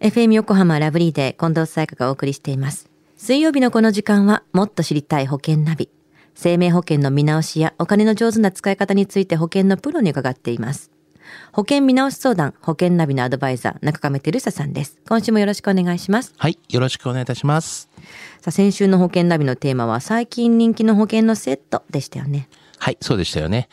FM 横浜ラブリーで近藤沙耶香がお送りしています。水曜日のこの時間はもっと知りたい保険ナビ。生命保険の見直しやお金の上手な使い方について保険のプロに伺っています。保険見直し相談、保険ナビのアドバイザー、中亀照久さんです。今週もよろしくお願いします。はい、よろしくお願いいたします。さあ、先週の保険ナビのテーマは最近人気の保険のセットでしたよね。はい、そうでしたよね。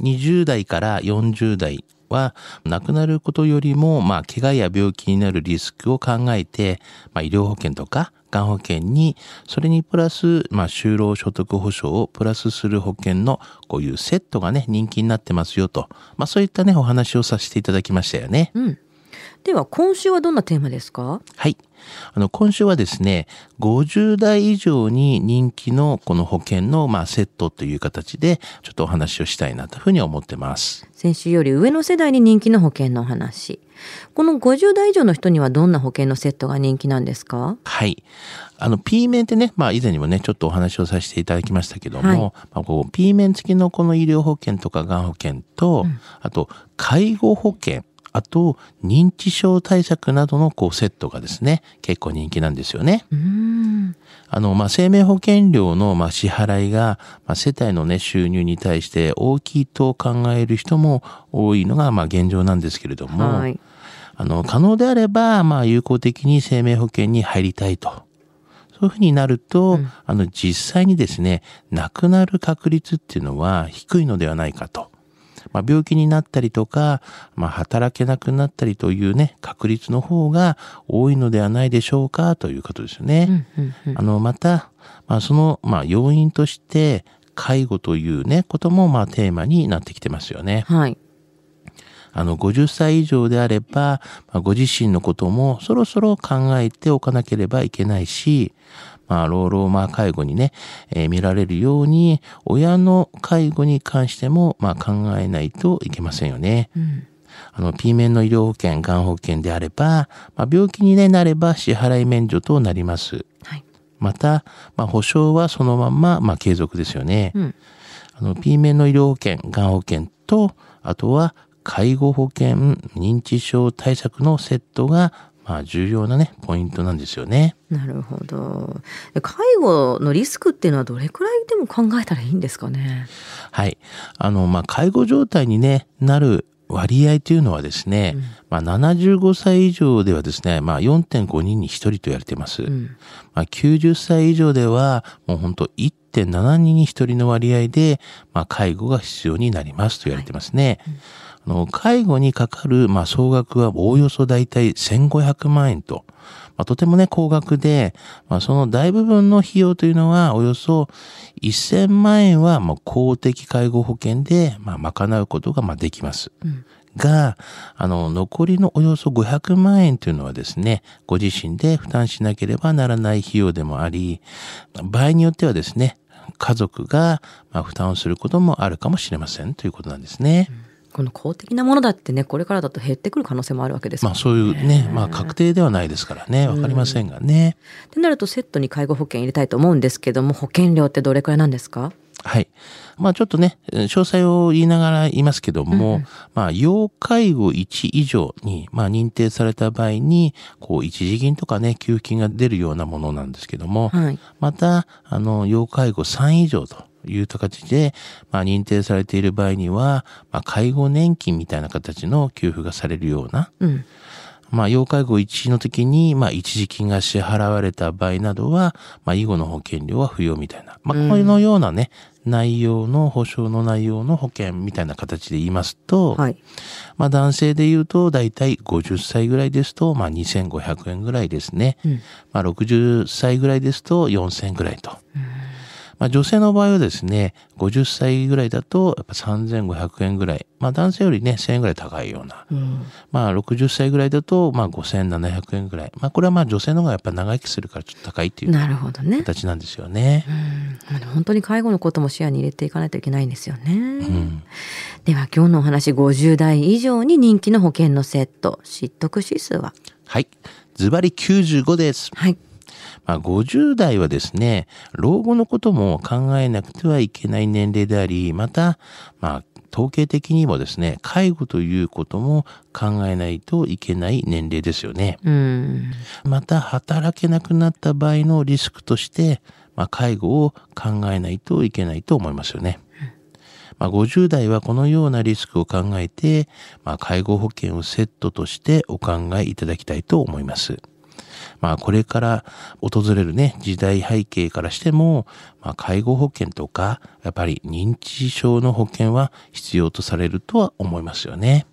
20代から40代は、亡くなることよりも、まあ、怪我や病気になるリスクを考えて、まあ、医療保険とか、がん保険に、それにプラス、まあ、就労所得保障をプラスする保険の、こういうセットがね、人気になってますよと。まあ、そういったね、お話をさせていただきましたよね。うん。では、今週はどんなテーマですか？はい。あの、今週はですね、50代以上に人気のこの保険の、まあ、セットという形で、ちょっとお話をしたいなというふうに思ってます。先週より上の世代に人気の保険のお話。この50代以上の人にはどんな保険のセットが人気なんですか？はい。あの、P 面ってね、まあ以前にもね、ちょっとお話をさせていただきましたけども、はいまあ、こう P 面付きのこの医療保険とかがん保険と、あと、介護保険、あと、認知症対策などのこうセットがですね、結構人気なんですよね。あの、まあ、生命保険料の、まあ、支払いが、まあ、世帯のね、収入に対して大きいと考える人も多いのが、まあ、現状なんですけれども、はい。あの、可能であれば、まあ、有効的に生命保険に入りたいと。そういうふうになると、あの、実際にですね、亡くなる確率っていうのは低いのではないかと。まあ、病気になったりとか、まあ、働けなくなったりというね、確率の方が多いのではないでしょうかということですよね。うんうんあの、また、まあ、その、まあ、要因として、介護というね、ことも、まあ、テーマになってきてますよね。はい。あの、50歳以上であれば、まあ、ご自身のこともそろそろ考えておかなければいけないし、まあ、老老まあ介護にね、えー見られるように、親の介護に関しても、まあ、考えないといけませんよね。うん。あの、P 面の医療保険、がん保険であれば、まあ、病気に、ね、なれば支払い免除となります。はい。また、まあ、保証はそのまんま、まあ、継続ですよね。うん。あの、P 面の医療保険、がん保険と、あとは、介護保険、認知症対策のセットが、まあ、重要なね、ポイントなんですよね。なるほど。で介護のリスクっていうのはどれくらいでも考えたらいいんですかね？はい。あの、まあ、介護状態にね、なる割合というのはですね、まあ、75歳以上ではですね、まあ、4.5人に1人と言われています。うん。まあ、90歳以上では、もう本当1.7人に1人の割合で、まあ、介護が必要になりますと言われてますね。あの介護にかかる、まあ、総額はおおよそ大体1500万円と、まあ、とてもね、高額で、まあ、その大部分の費用というのは、およそ1000万円は、まあ、公的介護保険で、まあ、賄うことが、まあ、できます。うん。が、あの、残りのおよそ500万円というのはですね、ご自身で負担しなければならない費用でもあり、場合によってはですね、家族がまあ負担をすることもあるかもしれませんということなんですね。この公的なものだってね、これからだと減ってくる可能性もあるわけですまあそういうね、まあ確定ではないですからね、わかりませんがね。ってなるとセットに介護保険入れたいと思うんですけども、保険料ってどれくらいなんですか？はい。まあちょっとね、詳細を言いながら言いますけども、まあ要介護1以上に、まあ認定された場合に、こう一時金とかね、給付金が出るようなものなんですけども、はい。また、あの、要介護3以上という形で、まあ認定されている場合には、まあ介護年金みたいな形の給付がされるような、うん。まあ、要介護1の時に、まあ、一時金が支払われた場合などは、まあ、以後の保険料は不要みたいな。まあ、このようなね、内容の、保証の内容の保険みたいな形で言いますと、はい。まあ、男性で言うと、だいたい50歳ぐらいですと、まあ、2500円ぐらいですね。うん。まあ、60歳ぐらいですと、4000円ぐらいと。まあ、女性の場合はですね、50歳ぐらいだと、やっぱ3500円ぐらい。まあ、男性よりね、1000円ぐらい高いような。うん。まあ、60歳ぐらいだと、まあ、5700円ぐらい。まあ、これはまあ、女性の方がやっぱ長生きするからちょっと高いっていうなるほどね。形なんですよね。うん。まあ本当に介護のことも視野に入れていかないといけないんですよね。うん。では今日のお話、50代以上に人気の保険のセット、知得指数は？はい。ズバリ95です。はい。まあ、50代はですね、老後のことも考えなくてはいけない年齢であり、また、まあ、統計的にもですね、介護ということも考えないといけない年齢ですよね。うん。また、働けなくなった場合のリスクとして、まあ、介護を考えないといけないと思いますよね。まあ、50代はこのようなリスクを考えて、まあ、介護保険をセットとしてお考えいただきたいと思います。まあ、これから訪れるね、時代背景からしても、まあ、介護保険とか、やっぱり認知症の保険は必要とされるとは思いますよね。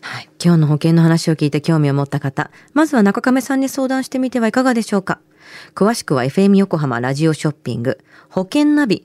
はい。今日の保険の話を聞いて興味を持った方、まずは中亀さんに相談してみてはいかがでしょうか。詳しくは FM 横浜ラジオショッピング、保険ナビ、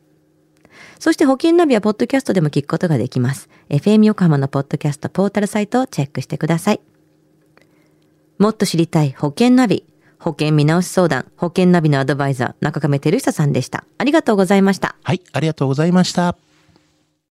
そして保険ナビはポッドキャストでも聞くことができます。FM 横浜のポッドキャストポータルサイトをチェックしてください。もっと知りたい保険ナビ、保険見直し相談、保険ナビのアドバイザー、中亀照久さんでした。ありがとうございました。はい、ありがとうございました。